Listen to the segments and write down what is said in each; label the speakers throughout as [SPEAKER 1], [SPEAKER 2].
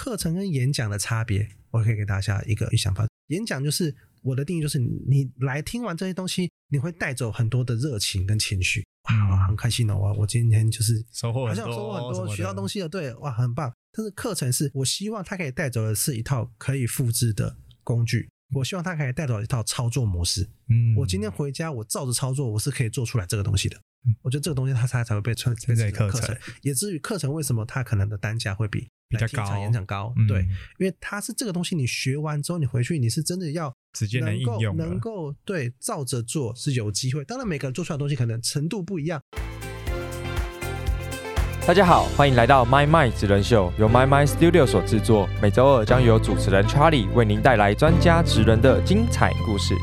[SPEAKER 1] 课程跟演讲的差别，我可以给大家一个一想法。演讲就是我的定义，就是你来听完这些东西，你会带走很多的热情跟情绪，哇，很开心哦！我我今天就是
[SPEAKER 2] 收获
[SPEAKER 1] 好像收获很多，学到东西了，对，哇，很棒。但是课程是我希望他可以带走的是一套可以复制的工具，我希望他可以带走一套操作模式。
[SPEAKER 2] 嗯，
[SPEAKER 1] 我今天回家，我照着操作，我是可以做出来这个东西的。我觉得这个东西它才才会被称
[SPEAKER 2] 变成课
[SPEAKER 1] 程，也至于课程为什么它可能的单价会比
[SPEAKER 2] 比较高，
[SPEAKER 1] 演讲高，对，因为它是这个东西，你学完之后你回去你是真的要
[SPEAKER 2] 直接能应用，
[SPEAKER 1] 能够对照着做是有机会。当然每个人做出来的东西可能程度不一样。
[SPEAKER 3] 大家好，欢迎来到 My My 职人秀，由 My My Studio 所制作，每周二将由主持人 Charlie 为您带来专家职人的精彩故事。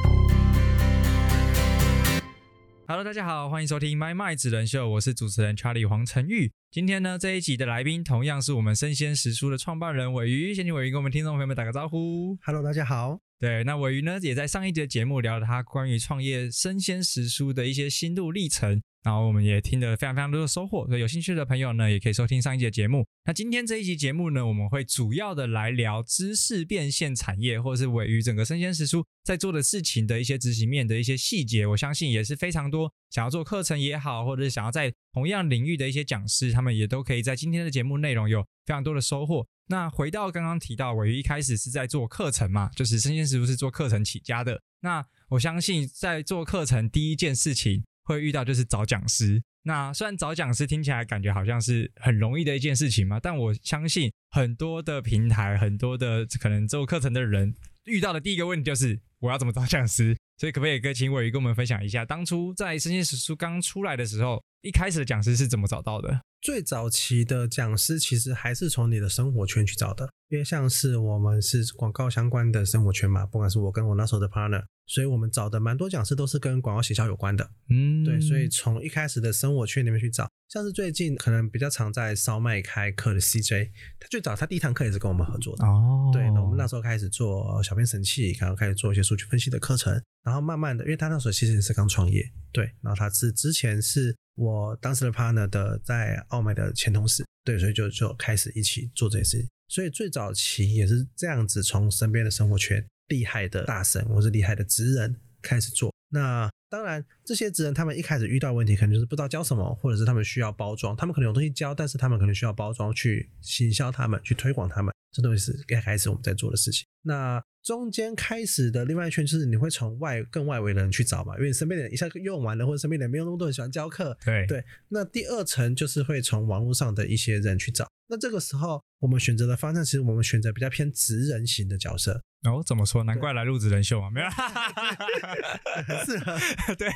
[SPEAKER 2] Hello，大家好，欢迎收听《My My 纸人秀》，我是主持人 Charlie 黄晨玉。今天呢，这一集的来宾同样是我们生鲜食书的创办人尾鱼，先请尾鱼跟我们听众朋友们打个招呼。
[SPEAKER 1] Hello，大家好。
[SPEAKER 2] 对，那尾鱼呢，也在上一集的节目聊了他关于创业生鲜食书的一些心路历程。然后我们也听得非常非常多的收获，所以有兴趣的朋友呢，也可以收听上一集的节目。那今天这一集节目呢，我们会主要的来聊知识变现产业，或者是尾鱼整个生鲜食书在做的事情的一些执行面的一些细节。我相信也是非常多想要做课程也好，或者是想要在同样领域的一些讲师，他们也都可以在今天的节目内容有非常多的收获。那回到刚刚提到，尾鱼一开始是在做课程嘛，就是生鲜食书是做课程起家的。那我相信在做课程第一件事情。会遇到就是找讲师，那虽然找讲师听起来感觉好像是很容易的一件事情嘛，但我相信很多的平台、很多的可能做课程的人遇到的第一个问题就是我要怎么找讲师？所以可不可以跟请伟宇跟我们分享一下，当初在生鲜食书刚出来的时候，一开始的讲师是怎么找到的？
[SPEAKER 1] 最早期的讲师其实还是从你的生活圈去找的，因为像是我们是广告相关的生活圈嘛，不管是我跟我那时候的 partner。所以我们找的蛮多讲师都是跟广告学校有关的，
[SPEAKER 2] 嗯，
[SPEAKER 1] 对，所以从一开始的生活圈里面去找，像是最近可能比较常在烧麦开课的 CJ，他最早他第一堂课也是跟我们合作的，
[SPEAKER 2] 哦，
[SPEAKER 1] 对，那我们那时候开始做小编神器，然后开始做一些数据分析的课程，然后慢慢的，因为他那时候其实也是刚创业，对，然后他是之前是我当时的 partner 的在澳美的前同事，对，所以就就开始一起做这些事情，所以最早期也是这样子从身边的生活圈。厉害的大神或是厉害的职人开始做，那当然这些职人他们一开始遇到问题，可能就是不知道教什么，或者是他们需要包装，他们可能有东西教，但是他们可能需要包装去行销他们，去推广他们，这东西是一开始我们在做的事情。那中间开始的另外一圈就是你会从外更外围的人去找嘛，因为你身边的人一下用完了，或者身边的人没有那么多人喜欢教课，
[SPEAKER 2] 对
[SPEAKER 1] 对。那第二层就是会从网络上的一些人去找，那这个时候我们选择的方向，其实我们选择比较偏直人型的角色。
[SPEAKER 2] 哦，怎么说？难怪来录职人秀啊，没有，
[SPEAKER 1] 很适合。
[SPEAKER 2] 对，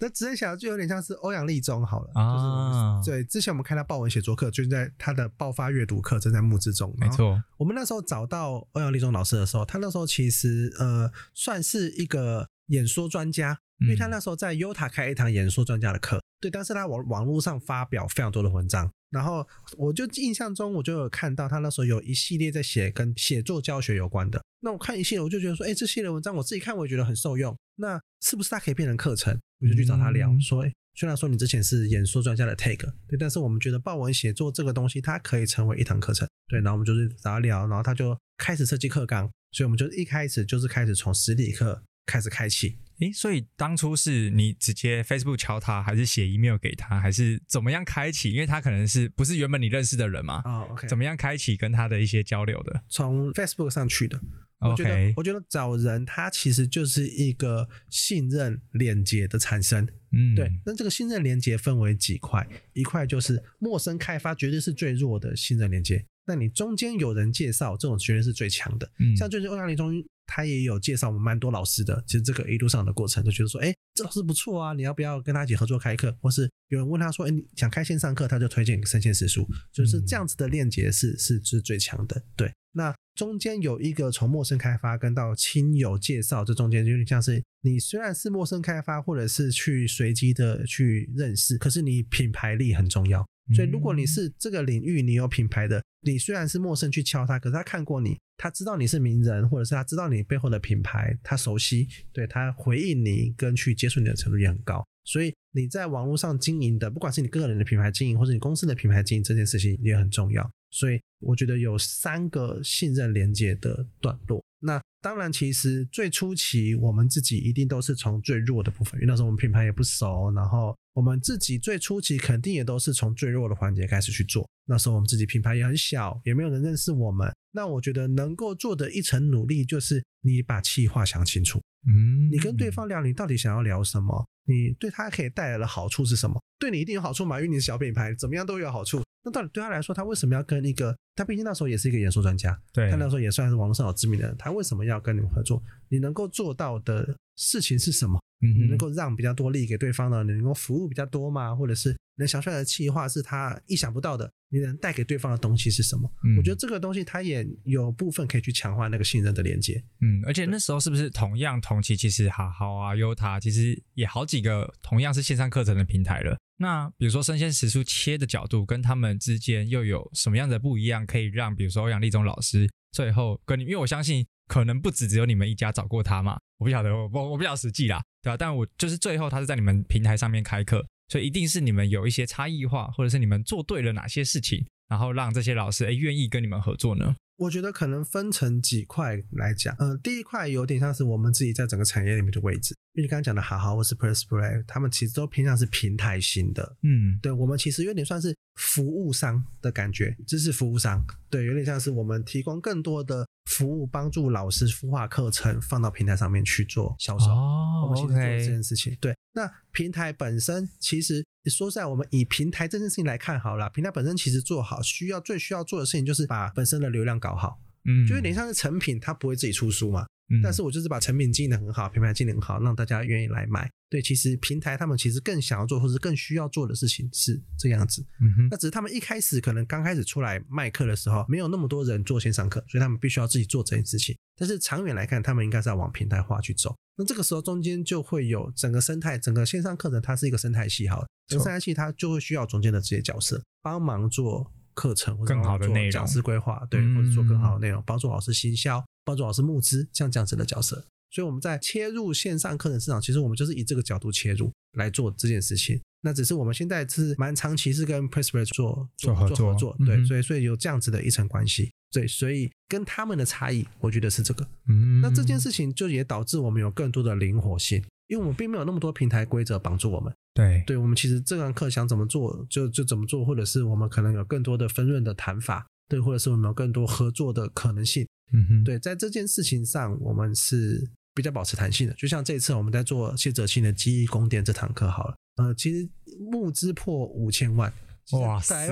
[SPEAKER 1] 那直人小就有点像是欧阳立中好了啊。对，之前我们看他报文写作课，就是在他的爆发阅读课正在募资中。
[SPEAKER 2] 没错，
[SPEAKER 1] 我们那时候找到欧阳立中老师的时候，他那时候其实呃算是一个演说专家，因为他那时候在优塔开一堂演说专家的课。对，但是他网网络上发表非常多的文章。然后我就印象中，我就有看到他那时候有一系列在写跟写作教学有关的。那我看一系列，我就觉得说，哎，这系列文章我自己看我也觉得很受用。那是不是它可以变成课程？我就去找他聊，说，哎，虽然说你之前是演说专家的 take，对，但是我们觉得报文写作这个东西，它可以成为一堂课程。对，然后我们就是找他聊，然后他就开始设计课纲。所以我们就一开始就是开始从实体课开始开启。
[SPEAKER 2] 诶，所以当初是你直接 Facebook 敲他，还是写 email 给他，还是怎么样开启？因为他可能是不是原本你认识的人嘛？怎么样开启跟他的一些交流的？
[SPEAKER 1] 从 Facebook 上去的。我觉得，我觉得找人他其实就是一个信任连接的产生。
[SPEAKER 2] 嗯，
[SPEAKER 1] 对。那这个信任连接分为几块？一块就是陌生开发，绝对是最弱的信任连接。那你中间有人介绍，这种绝对是最强的。
[SPEAKER 2] 嗯，
[SPEAKER 1] 像最近欧阳立中。他也有介绍我们蛮多老师的，其实这个一路上的过程就觉得说，哎，这老师不错啊，你要不要跟他一起合作开课？或是有人问他说，哎，你想开线上课，他就推荐生鲜食书，就是这样子的链接是是是最强的。对，那中间有一个从陌生开发跟到亲友介绍，这中间有点像是你虽然是陌生开发，或者是去随机的去认识，可是你品牌力很重要。所以如果你是这个领域你有品牌的，你虽然是陌生去敲他，可是他看过你。他知道你是名人，或者是他知道你背后的品牌，他熟悉，对他回应你跟去接触你的程度也很高。所以你在网络上经营的，不管是你个人的品牌经营，或者你公司的品牌经营，这件事情也很重要。所以我觉得有三个信任连接的段落。那当然，其实最初期我们自己一定都是从最弱的部分，因为那时候我们品牌也不熟，然后我们自己最初期肯定也都是从最弱的环节开始去做。那时候我们自己品牌也很小，也没有人认识我们。那我觉得能够做的一层努力，就是你把气话想清楚。
[SPEAKER 2] 嗯，
[SPEAKER 1] 你跟对方聊，你到底想要聊什么？你对他可以带来的好处是什么？对你一定有好处嘛？因为你是小品牌，怎么样都有好处。那到底对他来说，他为什么要跟一个？他毕竟那时候也是一个演说专家，
[SPEAKER 2] 对
[SPEAKER 1] 他那时候也算是网络上有知名的人。他为什么要跟你们合作？你能够做到的事情是什么？
[SPEAKER 2] 嗯
[SPEAKER 1] 你能够让比较多利益给对方呢？你能够服务比较多吗？或者是能想出来的计划是他意想不到的？你能带给对方的东西是什么？
[SPEAKER 2] 嗯
[SPEAKER 1] 我觉得这个东西它也有部分可以去强化那个信任的连接。
[SPEAKER 2] 嗯，而且那时候是不是同样同期，其实好好啊、优塔其实也好几个同样是线上课程的平台了。那比如说生鲜时蔬切的角度跟他们之间又有什么样的不一样，可以让比如说欧阳立中老师最后跟你，因为我相信可能不止只有你们一家找过他嘛，我不晓得，我我我不晓得实际啦，对吧、但我就是最后他是在你们平台上面开课，所以一定是你们有一些差异化，或者是你们做对了哪些事情，然后让这些老师哎愿意跟你们合作呢？
[SPEAKER 1] 我觉得可能分成几块来讲，呃，第一块有点像是我们自己在整个产业里面的位置，因为你刚刚讲的好好或是 Press Play，他们其实都偏向是平台型的，
[SPEAKER 2] 嗯，
[SPEAKER 1] 对我们其实有点算是服务商的感觉，知识服务商，对，有点像是我们提供更多的服务，帮助老师孵化课程放到平台上面去做销售。我
[SPEAKER 2] 哦
[SPEAKER 1] 们其实做这
[SPEAKER 2] ，OK，
[SPEAKER 1] 件事情。对，那平台本身其实说实在，我们以平台这件事情来看好了，平台本身其实做好，需要最需要做的事情就是把本身的流量搞好，
[SPEAKER 2] 嗯，
[SPEAKER 1] 就有点像是成品，它不会自己出书嘛，
[SPEAKER 2] 嗯，
[SPEAKER 1] 但是我就是把成品经营的很好，品牌经营得很好，让大家愿意来买。对，其实平台他们其实更想要做，或是更需要做的事情是这样子。
[SPEAKER 2] 嗯哼
[SPEAKER 1] 那只是他们一开始可能刚开始出来卖课的时候，没有那么多人做线上课，所以他们必须要自己做这件事情。但是长远来看，他们应该是要往平台化去走。那这个时候中间就会有整个生态，整个线上课程它是一个生态系好了，整个生态系它就会需要中间的这些角色帮忙做课程或者
[SPEAKER 2] 更好的内容
[SPEAKER 1] 帮忙做讲师规划，对，
[SPEAKER 2] 嗯
[SPEAKER 1] 或者做更好的内容，帮助老师行销，帮助老师募资，像这样子的角色。所以我们在切入线上课程市场，其实我们就是以这个角度切入来做这件事情。那只是我们现在是蛮长期是跟 Pressplay 做
[SPEAKER 2] 做合作
[SPEAKER 1] 做合作，对，所以所以有这样子的一层关系，对，所以跟他们的差异，我觉得是这个。
[SPEAKER 2] 嗯，
[SPEAKER 1] 那这件事情就也导致我们有更多的灵活性，因为我们并没有那么多平台规则绑住我们。
[SPEAKER 2] 对
[SPEAKER 1] 对我们其实这堂课想怎么做就就怎么做，或者是我们可能有更多的分润的谈法，对，或者是我们有更多合作的可能性。
[SPEAKER 2] 嗯哼，
[SPEAKER 1] 对，在这件事情上，我们是比较保持弹性的。就像这一次我们在做谢哲庆的记忆宫殿这堂课好了，呃，其实募资破五千万，
[SPEAKER 2] 哇塞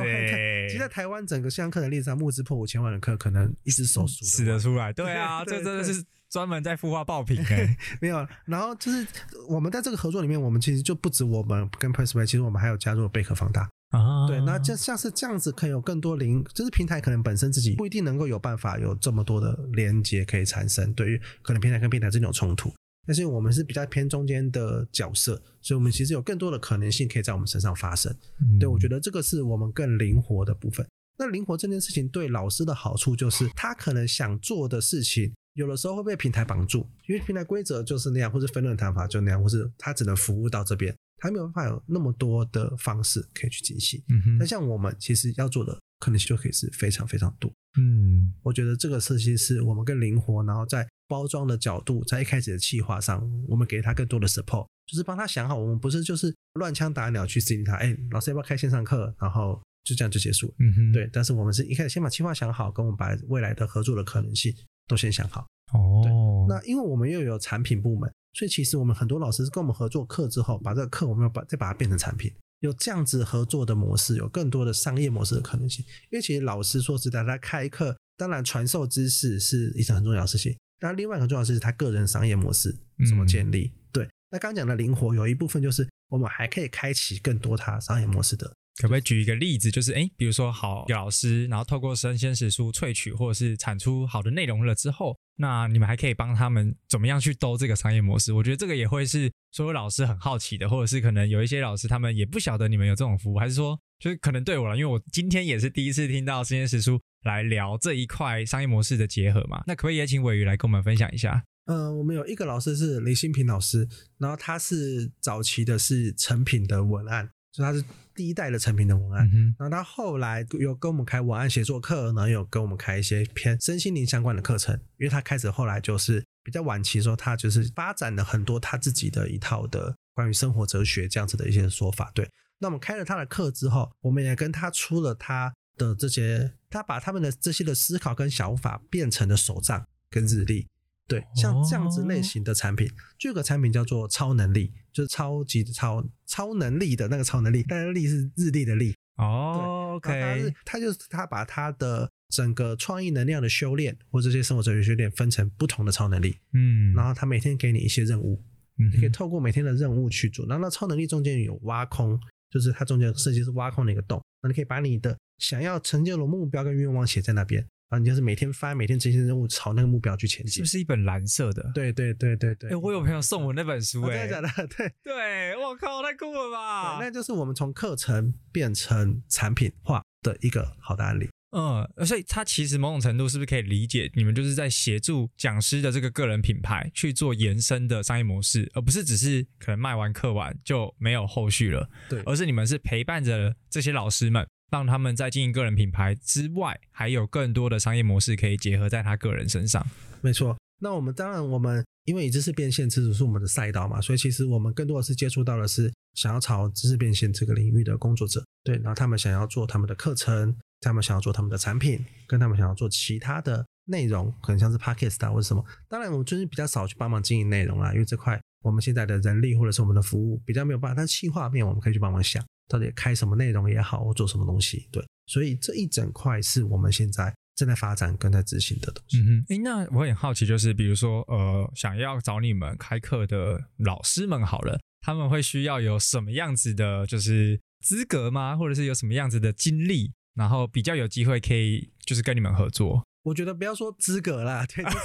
[SPEAKER 1] 其实在台湾整个线上课程历史上，募资破五千万的课，可能一只手数
[SPEAKER 2] 使得出来，对啊，
[SPEAKER 1] 对
[SPEAKER 2] 这真的是 专门在孵化爆品哎，
[SPEAKER 1] 没有。然后就是我们在这个合作里面，我们其实就不止我们跟 Pressplay，其实我们还有加入贝壳放大。
[SPEAKER 2] 啊，
[SPEAKER 1] 对，那就像是这样子，可以有更多零，就是平台可能本身自己不一定能够有办法有这么多的连接可以产生，对于可能平台跟平台之间有冲突，但是我们是比较偏中间的角色，所以我们其实有更多的可能性可以在我们身上发生。
[SPEAKER 2] 嗯
[SPEAKER 1] 对我觉得这个是我们更灵活的部分。那灵活这件事情对老师的好处就是，他可能想做的事情，有的时候会被平台绑住，因为平台规则就是那样，或是分论坛法就那样，或是他只能服务到这边，他没有办法有那么多的方式可以去进行。
[SPEAKER 2] 嗯哼
[SPEAKER 1] 那像我们其实要做的可能性就可以是非常非常多。
[SPEAKER 2] 嗯
[SPEAKER 1] 我觉得这个设计是我们更灵活，然后在包装的角度，在一开始的企划上，我们给他更多的 support，就是帮他想好，我们不是就是乱枪打鸟去指引他，哎，老师要不要开线上课，然后就这样就结束了。
[SPEAKER 2] 嗯哼，
[SPEAKER 1] 对，但是我们是一开始先把计划想好，跟我们把未来的合作的可能性都先想好。
[SPEAKER 2] 哦，
[SPEAKER 1] 那因为我们又有产品部门，所以其实我们很多老师跟我们合作课之后，把这个课我们要把再把它变成产品，有这样子合作的模式，有更多的商业模式的可能性。因为其实老师说实在，他开课，当然传授知识是一件很重要的事情，当然另外一个很重要的是他个人商业模式怎么建立。对，那刚刚讲的灵活，有一部分就是我们还可以开启更多他商业模式的
[SPEAKER 2] 可不可以举一个例子？就是哎，比如说好一个老师，然后透过生鲜食书萃取或者是产出好的内容了之后，那你们还可以帮他们怎么样去兜这个商业模式？我觉得这个也会是所有老师很好奇的，或者是可能有一些老师他们也不晓得你们有这种服务，还是说就是可能对我了，因为我今天也是第一次听到生鲜食书来聊这一块商业模式的结合嘛。那可不可以也请伟宇来跟我们分享一下？
[SPEAKER 1] 呃，我们有一个老师是李新平老师，然后他是早期的是成品的文案，就他是第一代的成品的文案。然后他后来有跟我们开文案写作课，然后有跟我们开一些偏身心灵相关的课程，因为他开始后来就是比较晚期的时候，他就是发展了很多他自己的一套的关于生活哲学这样子的一些说法。对，那我们开了他的课之后，我们也跟他出了他的这些，他把他们的这些的思考跟想法变成了手账跟日历。对，像这样子类型的产品，就有个产品叫做超能力，就是超级的超超能力的那个超能力，但是力是日历的力。
[SPEAKER 2] 哦
[SPEAKER 1] 然后他是
[SPEAKER 2] ，OK，
[SPEAKER 1] 他就是他把他的整个创意能量的修炼或这些生活哲学修炼分成不同的超能力，
[SPEAKER 2] 嗯，
[SPEAKER 1] 然后他每天给你一些任务，
[SPEAKER 2] 嗯
[SPEAKER 1] 你可以透过每天的任务去做。然后那超能力中间有挖空，就是它中间设计是挖空的一个洞，那你可以把你的想要成就的目标跟愿望写在那边，你就是每天翻，每天执行任务，朝那个目标去前进
[SPEAKER 2] 是不。是一本蓝色的？，
[SPEAKER 1] 对对对对对，
[SPEAKER 2] 哎，我有朋友送我那本书，
[SPEAKER 1] 哦
[SPEAKER 2] 哎，
[SPEAKER 1] 真的假的？对。
[SPEAKER 2] 对，我靠，太酷了吧！
[SPEAKER 1] 那就是我们从课程变成产品化的一个好的案例。
[SPEAKER 2] 嗯，所以它其实某种程度是不是可以理解，你们就是在协助讲师的这个个人品牌去做延伸的商业模式，而不是只是可能卖完课完就没有后续了，
[SPEAKER 1] 对
[SPEAKER 2] 而是你们是陪伴着这些老师们，让他们在经营个人品牌之外，还有更多的商业模式可以结合在他个人身上。
[SPEAKER 1] 没错。那我们当然，我们因为以知识变现，知识是我们的赛道嘛，所以其实我们更多的是接触到的是想要朝知识变现这个领域的工作者，对，然后他们想要做他们的课程，他们想要做他们的产品，跟他们想要做其他的内容，可能像是 podcast 啊或者什么。当然，我们就是比较少去帮忙经营内容啦，因为这块我们现在的人力或者是我们的服务比较没有办法，但是企划面我们可以去帮忙想，到底开什么内容也好，或做什么东西，对。所以这一整块是我们现在正在发展跟在执行的东西。
[SPEAKER 2] 嗯哼，诶，那我很好奇，就是比如说，呃，想要找你们开课的老师们好了，他们会需要有什么样子的，就是资格吗？或者是有什么样子的经历，然后比较有机会可以就是跟你们合作？
[SPEAKER 1] 我觉得不要说资格啦，对，就是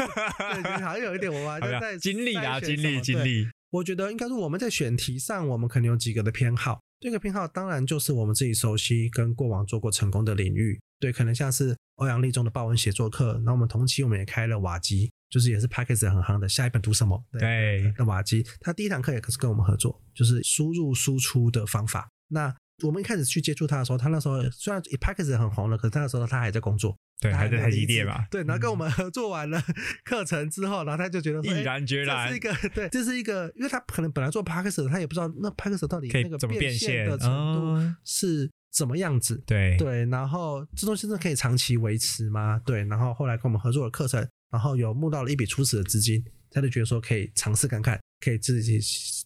[SPEAKER 1] 对，好像有一点我们还
[SPEAKER 2] 好像
[SPEAKER 1] 在
[SPEAKER 2] 经历啊，经历，经历。
[SPEAKER 1] 我觉得应该是我们在选题上，我们可能有几个的偏好。这个偏好当然就是我们自己熟悉跟过往做过成功的领域，对，可能像是欧阳立中的报文写作课，那我们同期我们也开了瓦基，就是也是 p a c k a g e 很夯的下一本读什么，
[SPEAKER 2] 对
[SPEAKER 1] 的瓦基，他第一堂课也是跟我们合作，就是输入输出的方法。那我们一开始去接触他的时候，他那时候虽然 p a c k a g e 很红了，可是他那时候他还在工作，
[SPEAKER 2] 对，还在台
[SPEAKER 1] 没有离职
[SPEAKER 2] 积电嘛。
[SPEAKER 1] 对，然后跟我们合作完了 课程之后，然后他就觉得
[SPEAKER 2] 毅然决然
[SPEAKER 1] 哎这是一个对，这是一个，因为他可能本来做 p a c k e 他也不知道那 p a c k e 到底那个
[SPEAKER 2] 可以怎么变
[SPEAKER 1] 现
[SPEAKER 2] 现
[SPEAKER 1] 的程度
[SPEAKER 2] 哦
[SPEAKER 1] 是怎么样子。
[SPEAKER 2] 对
[SPEAKER 1] 对，然后这东西真的可以长期维持吗？对，然后后来跟我们合作的课程，然后有募到了一笔初始的资金，他就觉得说可以尝试看看，可以自己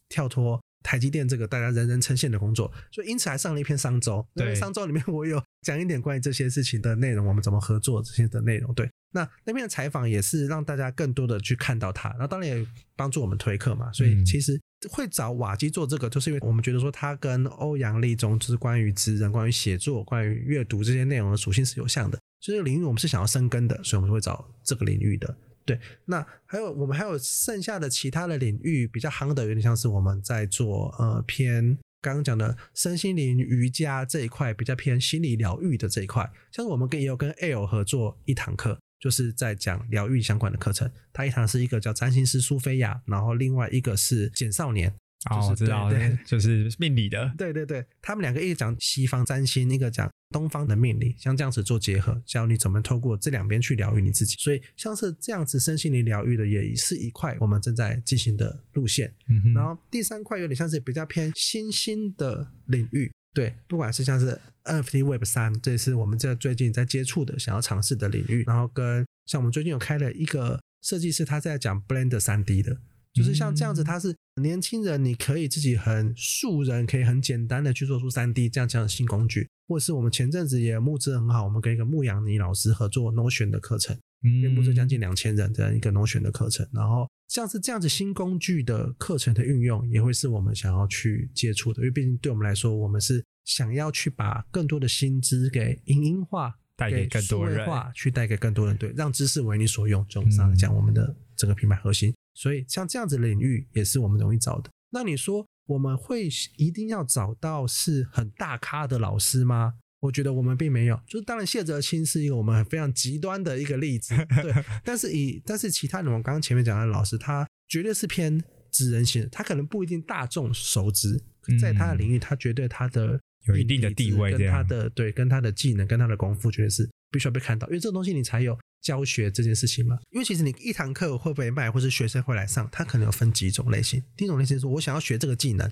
[SPEAKER 1] 跳脱台积电这个大家人人称羡的工作，所以因此还上了一篇商周。那
[SPEAKER 2] 对
[SPEAKER 1] 篇商周里面我有讲一点关于这些事情的内容，我们怎么合作这些的内容。对，那那篇的采访也是让大家更多的去看到它，然后当然也帮助我们推客嘛。所以
[SPEAKER 2] 嗯
[SPEAKER 1] 其实会找瓦基做这个，就是因为我们觉得说他跟欧阳立中就是关于职人、关于写作、关于阅读这些内容的属性是有像的，所以这个领域我们是想要深耕的，所以我们会找这个领域的。对，那还有我们还有剩下的其他的领域比较夯的，有点像是我们在做呃偏刚刚讲的身心灵瑜伽这一块，比较偏心理疗愈的这一块。像是我们跟也有跟 L 合作一堂课，就是在讲疗愈相关的课程。它一堂是一个叫占星师苏菲亚，然后另外一个是简少年。
[SPEAKER 2] 哦，
[SPEAKER 1] 就是
[SPEAKER 2] 我知道 就是命理的。
[SPEAKER 1] 对对对，他们两个一个讲西方占星，一个讲东方的命理，像这样子做结合，教你怎么透过这两边去疗愈你自己。所以像是这样子身心灵疗愈的，也是一块我们正在进行的路线。
[SPEAKER 2] 嗯哼
[SPEAKER 1] 然后第三块有点像是比较偏新兴的领域，对，不管是像是 NFT Web 三，这也是我们这最近在接触的、想要尝试的领域。然后跟像我们最近有开了一个设计师，他在讲 Blender 三 D 的，就是像这样子，他是年轻人，你可以自己很素人，可以很简单的去做出三 D 这样这样的新工具，或是我们前阵子也募资很好，我们跟一个牧羊尼老师合作 Notion 的课程。因为募资将近两千人的一个 Notion 的课程，然后像是这样子新工具的课程的运用，也会是我们想要去接触的，因为毕竟对我们来说，我们是想要去把更多的薪资给影音化，
[SPEAKER 2] 带给更多人
[SPEAKER 1] 去带给更多人，对，让知识为你所用，这种上来讲，我们的整个品牌核心。所以像这样子的领域，也是我们容易找的。那你说我们会一定要找到是很大咖的老师吗？我觉得我们并没有，就是当然谢哲青是一个我们非常极端的一个例子，对。但是以但是其他的我们刚刚前面讲的老师，他绝对是偏职人型，他可能不一定大众熟知，在他的领域，他绝对他的
[SPEAKER 2] 嗯有一定的地位这
[SPEAKER 1] 跟他的对，跟他的技能，跟他的功夫，绝对是必须要被看到，因为这个东西你才有教学这件事情嘛。因为其实你一堂课会不会卖，或是学生会来上，它可能有分几种类型。第一种类型是我想要学这个技能，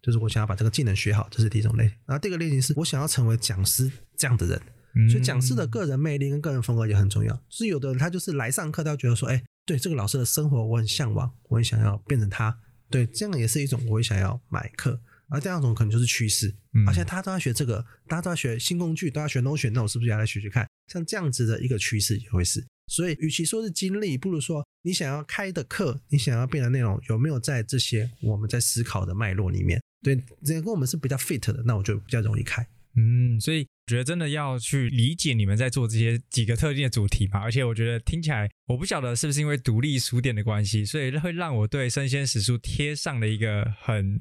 [SPEAKER 1] 就是我想要把这个技能学好，这是第一种类型。然后第二个类型是我想要成为讲师这样的人，
[SPEAKER 2] 嗯
[SPEAKER 1] 所以讲师的个人魅力跟个人风格也很重要。就是有的人他就是来上课，他觉得说，哎，对这个老师的生活我很向往，我很想要变成他。对，这样也是一种我也想要买课。而第二种可能就是趋势，
[SPEAKER 2] 嗯
[SPEAKER 1] 而且大家都要学这个，大家都要学新工具，都要学 Notion，那我是不是也要来学学看？像这样子的一个趋势也会是。所以，与其说是经历，不如说你想要开的课，你想要变的内容有没有在这些我们在思考的脉络里面？对，这个跟我们是比较 fit 的，那我就比较容易开。
[SPEAKER 2] 嗯，所以我觉得真的要去理解你们在做这些几个特定的主题嘛，而且我觉得听起来，我不晓得是不是因为独立书店的关系，所以会让我对生鲜史书贴上了一个很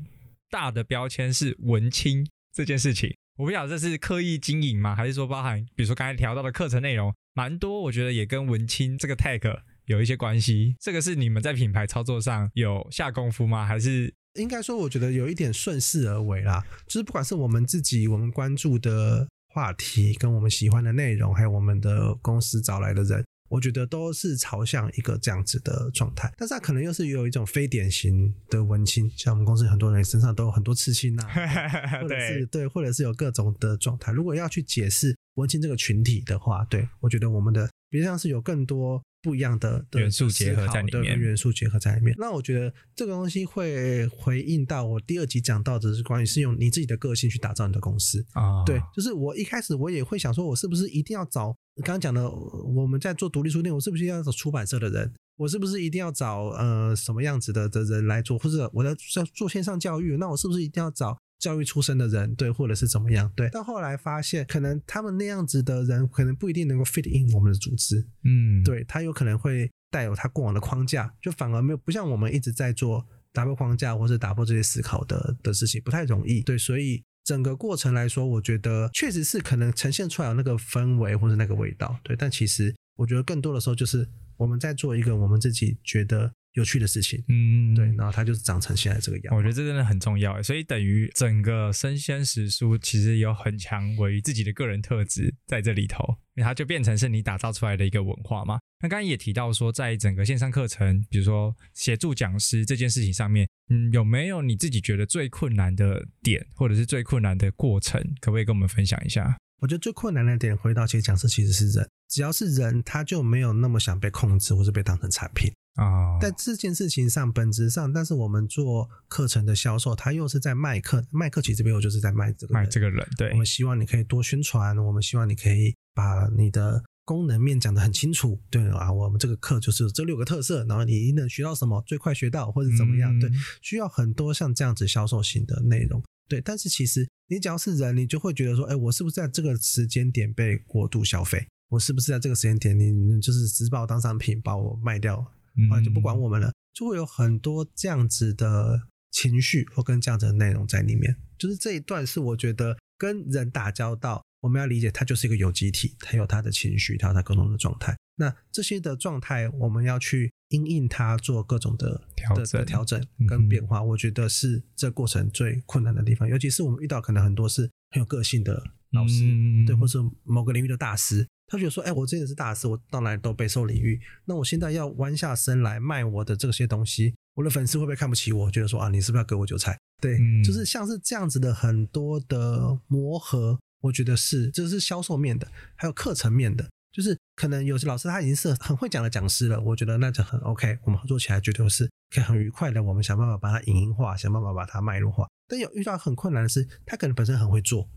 [SPEAKER 2] 大的标签是文青这件事情。我不晓得这是刻意经营吗，还是说包含比如说刚才聊到的课程内容蛮多，我觉得也跟文青这个 tag 有一些关系。这个是你们在品牌操作上有下功夫吗？还是
[SPEAKER 1] 应该说，我觉得有一点顺势而为啦。就是不管是我们自己我们关注的话题，跟我们喜欢的内容，还有我们的公司找来的人，我觉得都是朝向一个这样子的状态。但是它可能又是有一种非典型的文青，像我们公司很多人身上都有很多刺青啊，或者是
[SPEAKER 2] 对
[SPEAKER 1] 对，或者是有各种的状态。如果要去解释文青这个群体的话，对我觉得我们的比较像是有更多不一样的的
[SPEAKER 2] 元素结合在里面
[SPEAKER 1] 元素结合在里面。那我觉得这个东西会回应到我第二集讲到的是关于是用你自己的个性去打造你的公司。
[SPEAKER 2] 啊，
[SPEAKER 1] 对，就是我一开始我也会想说，我是不是一定要找刚刚讲的，我们在做独立书店，我是不是要找出版社的人？我是不是一定要找呃什么样子的的人来做？或者我在在做线上教育，那我是不是一定要找教育出身的人？对，或者是怎么样？对。到后来发现，可能他们那样子的人，可能不一定能够 fit in 我们的组织。
[SPEAKER 2] 嗯，
[SPEAKER 1] 对他有可能会带有他过往的框架，就反而没有不像我们一直在做打破框架或者打破这些思考的的事情，不太容易。对，所以整个过程来说，我觉得确实是可能呈现出来有那个氛围或者那个味道。对，但其实我觉得更多的时候就是我们在做一个我们自己觉得有趣的事情。
[SPEAKER 2] 嗯，
[SPEAKER 1] 对，然后它就是长成现在这个样
[SPEAKER 2] 我。觉得这真的很重要，所以等于整个生鲜食书其实有很强为自己的个人特质在这里头，因为它就变成是你打造出来的一个文化嘛。那刚刚也提到说，在整个线上课程，比如说协助讲师这件事情上面，嗯，有没有你自己觉得最困难的点，或者是最困难的过程，可不可以跟我们分享一下？
[SPEAKER 1] 我觉得最困难的点，回到其实讲师其实是人，只要是人，他就没有那么想被控制或是被当成产品。
[SPEAKER 2] 啊、
[SPEAKER 1] 在这件事情上，本质上，但是我们做课程的销售，他又是在卖课，卖课其实这边我就是在卖这个人
[SPEAKER 2] 卖这个人，对
[SPEAKER 1] 我，们希望你可以多宣传，我们希望你可以把你的功能面讲得很清楚。对啊，我们这个课就是这六个特色，然后你能学到什么，最快学到或者怎么样？
[SPEAKER 2] 嗯
[SPEAKER 1] 对，需要很多像这样子销售型的内容。对，但是其实你只要是人，你就会觉得说，哎，我是不是在这个时间点被过度消费？我是不是在这个时间点，你你就是只是把我当商品，把我卖掉？后来就不管我们了，就会有很多这样子的情绪或跟这样子的内容在里面。就是这一段是我觉得跟人打交道，我们要理解它就是一个有机体，它有它的情绪，它有它各种的状态。那这些的状态，我们要去因应它做各种的的
[SPEAKER 2] 调整
[SPEAKER 1] 的调整跟变化。我觉得是这过程最困难的地方，尤其是我们遇到可能很多是很有个性的老师，
[SPEAKER 2] 嗯
[SPEAKER 1] 对，或是某个领域的大师，他觉得说，哎，我真的是大师，我到哪里都备受礼遇，那我现在要弯下身来卖我的这些东西，我的粉丝会不会看不起我？觉得说啊，你是不是要割我韭菜？对，
[SPEAKER 2] 嗯
[SPEAKER 1] 就是像是这样子的很多的磨合，我觉得是这是销售面的，还有课程面的。就是可能有些老师他已经是很会讲的讲师了，我觉得那就很 OK，我们合作起来绝对是可以很愉快的。我们想办法把它影音化，想办法把它脉络化。但有遇到很困难的是，他可能本身很会做，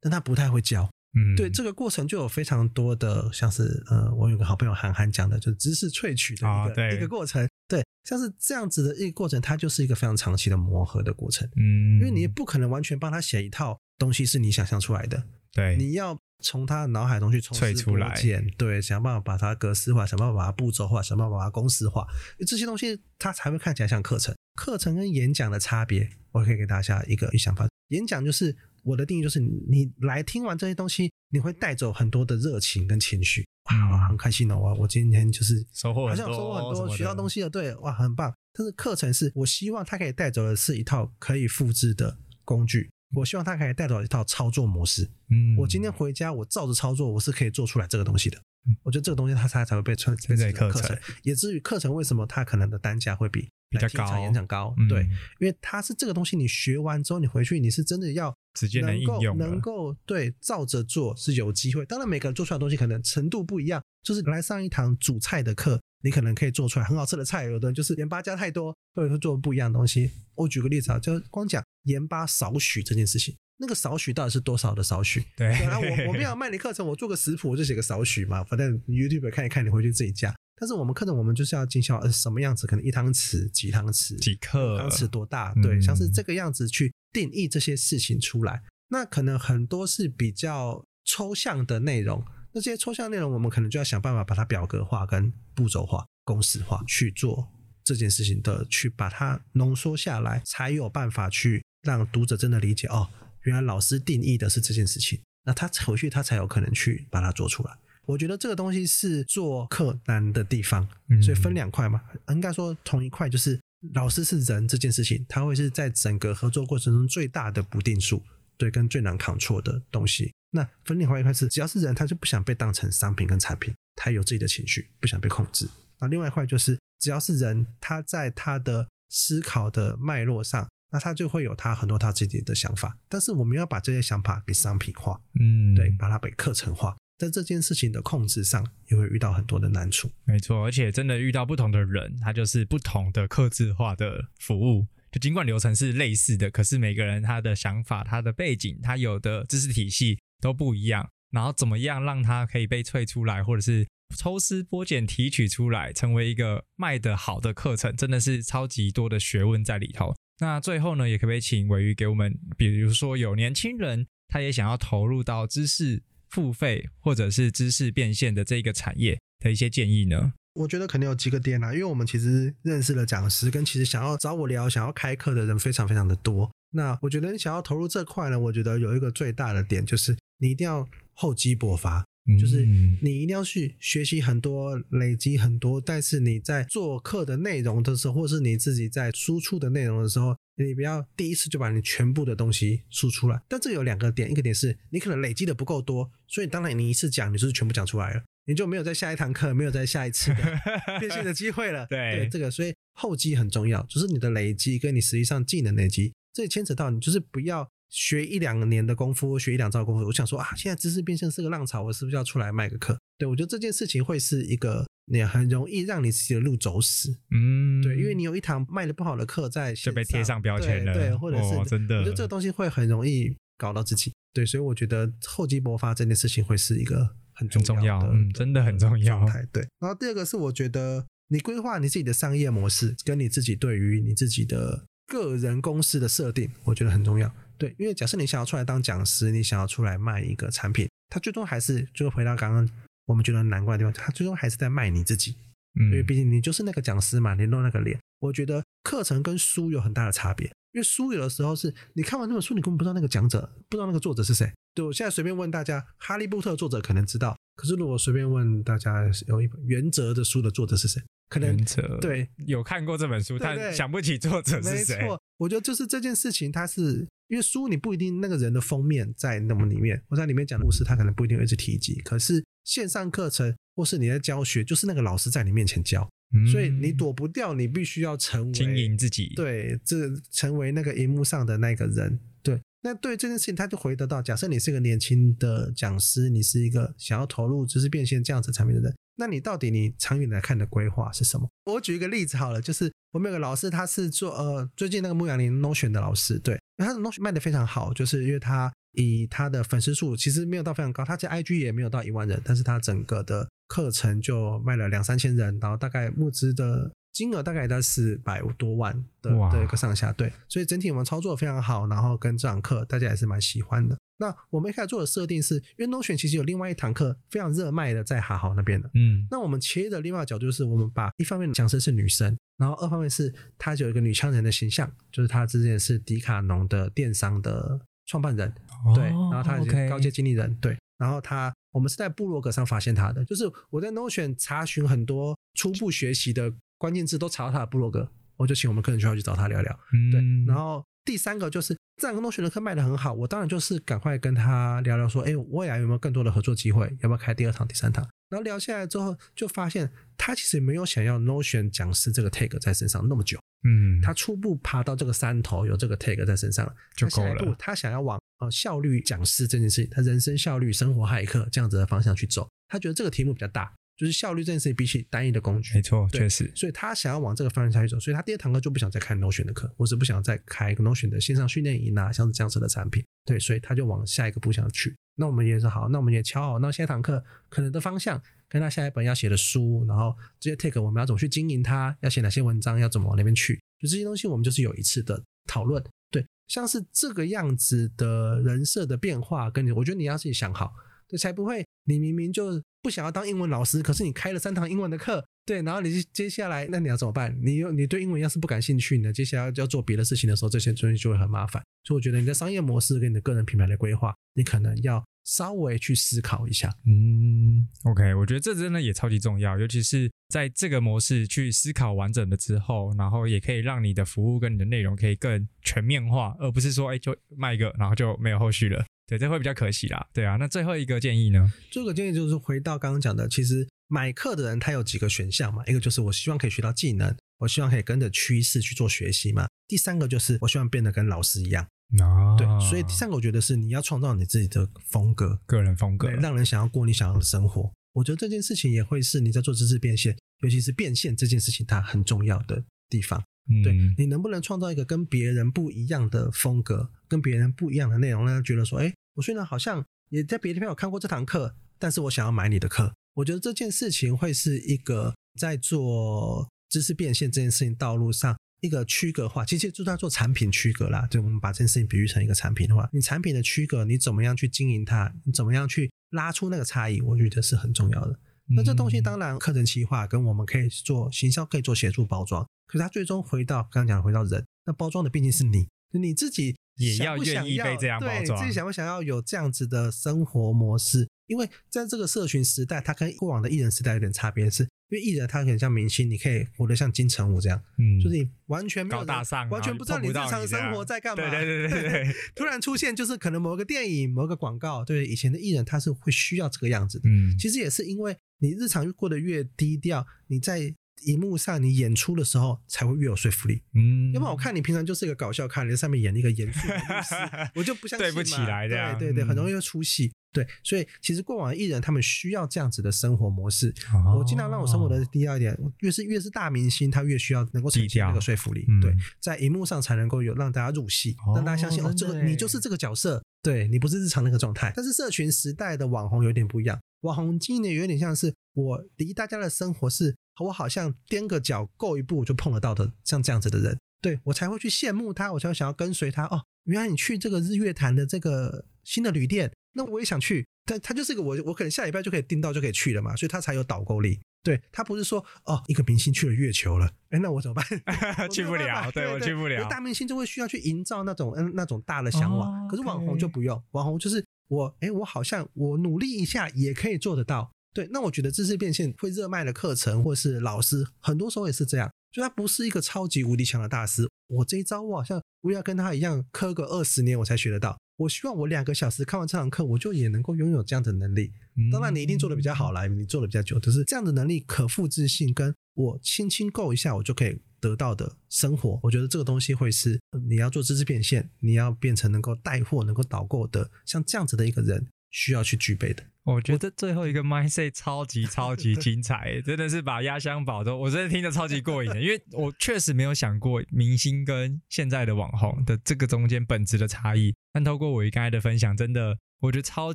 [SPEAKER 1] 但他不太会教。
[SPEAKER 2] 嗯，
[SPEAKER 1] 对这个过程就有非常多的，像是呃，我有个好朋友韩寒讲的，就是知识萃取的一个、一个过程。对，像是这样子的一个过程，它就是一个非常长期的磨合的过程。
[SPEAKER 2] 嗯，
[SPEAKER 1] 因为你也不可能完全帮他写一套东西是你想象出来的，
[SPEAKER 2] 对
[SPEAKER 1] 你要从他脑海中去抽丝
[SPEAKER 2] 萃出来
[SPEAKER 1] 剥茧，对，想办法把它格式化，想办法把它步骤化，想办法把它公式化，这些东西它才会看起来像课程。课程跟演讲的差别，我可以给大家一个想法。演讲就是我的定义，就是你来听完这些东西，你会带走很多的热情跟情绪，哇，
[SPEAKER 2] 嗯
[SPEAKER 1] 很开心哦！我我今天就是
[SPEAKER 2] 收获很多，
[SPEAKER 1] 好像收获很多，学到东
[SPEAKER 2] 西。
[SPEAKER 1] 西了，对，哇，很棒。但是课程是我希望他可以带走的是一套可以复制的工具，我希望他可以带走一套操作模式。
[SPEAKER 2] 嗯，
[SPEAKER 1] 我今天回家，我照着操作，我是可以做出来这个东西的。我觉得这个东西它才才会被称
[SPEAKER 2] 变成课程
[SPEAKER 1] 课程，也至于课程为什么它可能的单价会比
[SPEAKER 2] 比较高
[SPEAKER 1] 演讲高，
[SPEAKER 2] 嗯
[SPEAKER 1] 对，因为它是这个东西，你学完之后，你回去你是真的要
[SPEAKER 2] 直接能应用
[SPEAKER 1] 能够对照着做是有机会。当然，每个人做出来的东西可能程度不一样，就是来上一堂煮菜的课，你可能可以做出来很好吃的菜，有的人就是盐巴加太多，或者说做不一样的东西。我举个例子啊，就光讲盐巴少许这件事情。那个少许到底是多少的少许？
[SPEAKER 2] 对
[SPEAKER 1] 对啊，我我没有 卖你课程，我做个食谱，我就写个少许嘛，反正 YouTube 看一看，你回去自己加。但是我们课程我们就是要进销，呃，什么样子？可能一汤匙、几汤匙、
[SPEAKER 2] 几克
[SPEAKER 1] 汤匙多大？
[SPEAKER 2] 嗯
[SPEAKER 1] 对，像是这个样子去定义这些事情出来。那可能很多是比较抽象的内容，那这些抽象内容我们可能就要想办法把它表格化、跟步骤化、公式化去做这件事情的，去把它浓缩下来，才有办法去让读者真的理解哦，原来老师定义的是这件事情，那他回去他才有可能去把它做出来。我觉得这个东西是做课难的地方，
[SPEAKER 2] 嗯
[SPEAKER 1] 所以分两块嘛，应该说同一块就是老师是人这件事情，他会是在整个合作过程中最大的不定数，对，跟最难 control 的东西。那分另外一块是，只要是人，他就不想被当成商品跟产品，他有自己的情绪，不想被控制。那另外一块就是，只要是人，他在他的思考的脉络上，那他就会有他很多他自己的想法。但是我们要把这些想法给商品化，
[SPEAKER 2] 嗯，
[SPEAKER 1] 对，把它给课程化，在这件事情的控制上，也会遇到很多的难处。
[SPEAKER 2] 没错，而且真的遇到不同的人，他就是不同的克制化的服务。就尽管流程是类似的，可是每个人他的想法、他的背景、他有的知识体系都不一样。然后怎么样让它可以被萃出来，或者是抽丝剥茧提取出来，成为一个卖得好的课程，真的是超级多的学问在里头。那最后呢，也可不可以请尾鱼给我们，比如说有年轻人他也想要投入到知识付费或者是知识变现的这个产业的一些建议呢？
[SPEAKER 1] 我觉得肯定有几个点啊，因为我们其实认识了讲师，跟其实想要找我聊、想要开课的人非常非常的多。那我觉得你想要投入这块呢，我觉得有一个最大的点就是你一定要厚积薄发，就是
[SPEAKER 2] 嗯
[SPEAKER 1] 你一定要去学习很多、累积很多，但是你在做课的内容的时候，或是你自己在输出的内容的时候，你不要第一次就把你全部的东西输出来。但这有两个点，一个点是你可能累积的不够多，所以当然你一次讲，你就是全部讲出来了，你就没有在下一堂课，没有在下一次的 变现的机会了。
[SPEAKER 2] 对
[SPEAKER 1] 这个，所以后积很重要，就是你的累积跟你实际上技能累积，这也牵扯到你就是不要学一两年的功夫，学一两招功夫。我想说啊，现在知识变现是个浪潮，我是不是要出来卖个课？对我觉得这件事情会是一个你很容易让你自己的路走死。
[SPEAKER 2] 嗯，
[SPEAKER 1] 对，因为你有一堂卖的不好的课在
[SPEAKER 2] 就被贴上标签了，
[SPEAKER 1] 对，对或者是、
[SPEAKER 2] 哦、真的，
[SPEAKER 1] 我觉得这个东西会很容易搞到自己。对，所以我觉得厚积薄发这件事情会是一个很重
[SPEAKER 2] 要
[SPEAKER 1] 的，
[SPEAKER 2] 嗯真的很重要。
[SPEAKER 1] 对，然后第二个是我觉得你规划你自己的商业模式，跟你自己对于你自己的个人公司的设定，我觉得很重要。对，因为假设你想要出来当讲师，你想要出来卖一个产品，他最终还是就是回到刚刚我们觉得难怪的地方，他最终还是在卖你自己。嗯因为
[SPEAKER 2] 嗯
[SPEAKER 1] 毕竟你就是那个讲师嘛，你露那个脸。我觉得课程跟书有很大的差别，因为书有的时候是你看完那本书，你根本不知道那个讲者，不知道那个作者是谁。对我现在随便问大家，《哈利波特》作者可能知道，可是如果随便问大家有一本《原则》的书的作者是谁，可能
[SPEAKER 2] 原则
[SPEAKER 1] 对
[SPEAKER 2] 有看过这本书，但想不起作者是
[SPEAKER 1] 没
[SPEAKER 2] 谁。
[SPEAKER 1] 错，我觉得就是这件事情，它是因为书你不一定那个人的封面在那么里面，我在里面讲的故事，他可能不一定会一直提及。可是线上课程或是你在教学，就是那个老师在你面前教，
[SPEAKER 2] 嗯
[SPEAKER 1] 所以你躲不掉，你必须要成为
[SPEAKER 2] 经营自己，，
[SPEAKER 1] 对，这成为那个荧幕上的那个人。对，那对这件事情，他就回得到，假设你是个年轻的讲师，你是一个想要投入知识变现这样子产品的人，那你到底你长远来看的规划是什么？我举一个例子好了，就是我们有个老师，他是做呃最近那个牧羊林 Notion 的老师，对，他的 Notion 卖的非常好，就是因为他以他的粉丝数其实没有到非常高，他在 IG 也没有到一万人，但是他整个的课程就卖了两三千人，然后大概募资的金额大概在四百多万的
[SPEAKER 2] 哇
[SPEAKER 1] 的一个上下，对，所以整体我们操作非常好，然后跟这堂课大家也是蛮喜欢的。那我们一开始做的设定是，因为 Notion 其实有另外一堂课非常热卖的，在哈豪那边的。
[SPEAKER 2] 嗯
[SPEAKER 1] 那我们切的另外一个角度就是，我们把一方面讲师是女生，然后二方面是她有一个女强人的形象，就是她之前是迪卡侬的电商的创办人，对，
[SPEAKER 2] 哦
[SPEAKER 1] 然后他是高阶经理人，对，然后她我们是在部落格上发现她的，就是我在 Notion 查询很多初步学习的关键字，都查到她的部落格，我就请我们客人去要去找她聊聊。对，
[SPEAKER 2] 嗯，
[SPEAKER 1] 然后第三个就是这两个东选的课卖的很好，我当然就是赶快跟他聊聊说，哎，未来有没有更多的合作机会？要不要开第二堂、第三堂？然后聊下来之后，就发现他其实没有想要 Notion 讲师这个 tag 在身上那么久，
[SPEAKER 2] 嗯，
[SPEAKER 1] 他初步爬到这个山头，有这个 tag 在身上了，
[SPEAKER 2] 就够了
[SPEAKER 1] 步他想要往呃效率讲师这件事情，他人生效率、生活骇客这样子的方向去走，他觉得这个题目比较大，就是效率这件事情比起单一的工具，
[SPEAKER 2] 没错，确实，
[SPEAKER 1] 所以他想要往这个方向下去走，所以他第二堂课就不想再开 Notion 的课，或是不想再开 Notion 的线上训练营啊，像是这样子的产品，对，所以他就往下一个步向去。那我们也是好，那我们也敲好，那下一堂课可能的方向，跟他下一本要写的书，然后这些 take 我们要怎么去经营它，要写哪些文章，要怎么往那边去，就这些东西我们就是有一次的讨论，对，像是这个样子的人设的变化，跟你，我觉得你要自己想好，对，才不会你明明就不想要当英文老师，可是你开了三堂英文的课，对，然后你接下来那你要怎么办？你又你对英文要是不感兴趣呢？接下来要做别的事情的时候，这些东西就会很麻烦。所以我觉得你的商业模式跟你的个人品牌的规划，你可能要稍微去思考一下。
[SPEAKER 2] 嗯，OK，我觉得这真的也超级重要，尤其是在这个模式去思考完整了之后，然后也可以让你的服务跟你的内容可以更全面化，而不是说哎就卖一个，然后就没有后续了。对，这会比较可惜啦。对啊，那最后一个建议呢？
[SPEAKER 1] 这个建议就是回到刚刚讲的，其实买课的人他有几个选项嘛，一个就是我希望可以学到技能，我希望可以跟着趋势去做学习嘛。第三个就是我希望变得跟老师一样，
[SPEAKER 2] 啊，
[SPEAKER 1] 对，所以第三个我觉得是你要创造你自己的风格，
[SPEAKER 2] 个人风格，，
[SPEAKER 1] 让人想要过你想要的生活。我觉得这件事情也会是你在做知识变现，尤其是变现这件事情它很重要的地方。嗯对
[SPEAKER 2] 嗯
[SPEAKER 1] 你能不能创造一个跟别人不一样的风格，跟别人不一样的内容，让他觉得说，哎，我虽然好像也在别的地方有看过这堂课，但是我想要买你的课。我觉得这件事情会是一个在做知识变现这件事情道路上一个区隔化，其实就在做产品区隔啦。就我们把这件事情比喻成一个产品的话，你产品的区隔，你怎么样去经营它，你怎么样去拉出那个差异，我觉得是很重要的。那这东西当然课程企划跟我们可以做行销，可以做协助包装，可是它最终回到刚刚讲回到人，那包装的毕竟是你，你自己
[SPEAKER 2] 也
[SPEAKER 1] 想
[SPEAKER 2] 要愿意
[SPEAKER 1] 不想要
[SPEAKER 2] 被这样包
[SPEAKER 1] 对
[SPEAKER 2] 装
[SPEAKER 1] 自己想不想要有这样子的生活模式？因为在这个社群时代，它跟过往的艺人时代有点差别，是因为艺人他很像明星，你可以活得像金城武这样，
[SPEAKER 2] 嗯
[SPEAKER 1] 就是你完全没有
[SPEAKER 2] 高大上
[SPEAKER 1] 完全不知道你日常生活在干嘛。
[SPEAKER 2] 对对对对对，
[SPEAKER 1] 突然出现就是可能某个电影、某个广告，对以前的艺人他是会需要这个样子的。
[SPEAKER 2] 嗯，
[SPEAKER 1] 其实也是因为你日常过得越低调，你在荧幕上你演出的时候才会越有说服力。
[SPEAKER 2] 嗯，
[SPEAKER 1] 要不然我看你平常就是一个搞笑咖，你在上面演一个严肃的律师，我就不相信
[SPEAKER 2] 对不起来的
[SPEAKER 1] 对对很容易会出戏。对，所以其实过往的艺人他们需要这样子的生活模式。
[SPEAKER 2] 哦
[SPEAKER 1] 我尽量让我生活的低调一点，越是越是大明星，他越需要能够呈
[SPEAKER 2] 低调
[SPEAKER 1] 现那个说服力。
[SPEAKER 2] 嗯
[SPEAKER 1] 对，在荧幕上才能够有让大家入戏，
[SPEAKER 2] 哦
[SPEAKER 1] 让大家相信哦，这个你就是这个角色，对你不是日常那个状态。但是社群时代的网红有点不一样，网红经营的有点像是我离大家的生活是，我好像踮个脚够一步就碰得到的，像这样子的人，对我才会去羡慕他，我才会想要跟随他。哦，原来你去这个日月潭的这个新的旅店，那我也想去。但他就是个我，我可能下礼拜就可以订到就可以去了嘛，所以他才有导购力。对他不是说哦，一个明星去了月球了，哎，那我怎么办？
[SPEAKER 2] 去不了，对我去不了。
[SPEAKER 1] 大明星就会需要去营造那种嗯那种大的向往，
[SPEAKER 2] 哦
[SPEAKER 1] 可是网红就不用，网红就是我哎，我好像我努力一下也可以做得到。对，那我觉得知识变现会热卖的课程或是老师，很多时候也是这样，就他不是一个超级无敌强的大师，我这一招我好像我也要跟他一样磕个二十年我才学得到。我希望我两个小时看完这堂课，我就也能够拥有这样的能力。当然，你一定做的比较好啦，你做的比较久，可是这样的能力可复制性，跟我轻轻够一下，我就可以得到的生活，我觉得这个东西会是呃你要做知识变现，你要变成能够带货、能够导购的，像这样子的一个人需要去具备的。
[SPEAKER 2] 我觉得最后一个 mindset 超级 超级精彩，真的是把压箱宝都，我真的听得超级过瘾的，因为我确实没有想过明星跟现在的网红的这个中间本质的差异，但透过我刚才的分享，真的我觉得超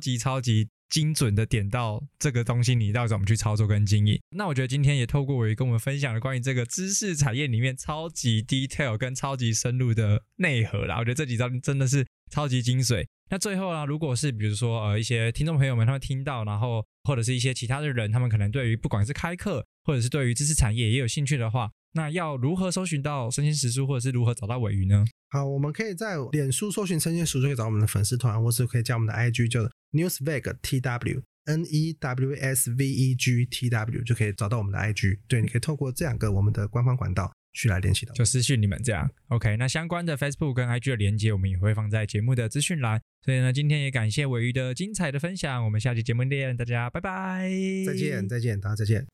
[SPEAKER 2] 级超级精准的点到这个东西，你到底怎么去操作跟经营。那我觉得今天也透过我跟我们分享了关于这个知识产业里面超级 detail 跟超级深入的内核啦，我觉得这几招真的是超级精髓。那最后啊，如果是比如说呃一些听众朋友们他们听到，然后或者是一些其他的人，他们可能对于不管是开课或者是对于知识产业也有兴趣的话，那要如何搜寻到生鲜时书，或者是如何找到尾鱼呢？
[SPEAKER 1] 好，我们可以在脸书搜寻“生鲜熟”就可以找我们的粉丝团，或是可以加我们的 IG，叫 Newsveg TW N E W S V E G T W，就可以找到我们的 IG。对，你可以透过这两个我们的官方管道去来联系到。
[SPEAKER 2] 就私讯你们这样。OK，那相关的 Facebook 跟 IG 的连接，我们也会放在节目的资讯栏。所以呢，今天也感谢尾鱼的精彩的分享，我们下期节目见，大家拜拜，
[SPEAKER 1] 再见，再见，大家再见。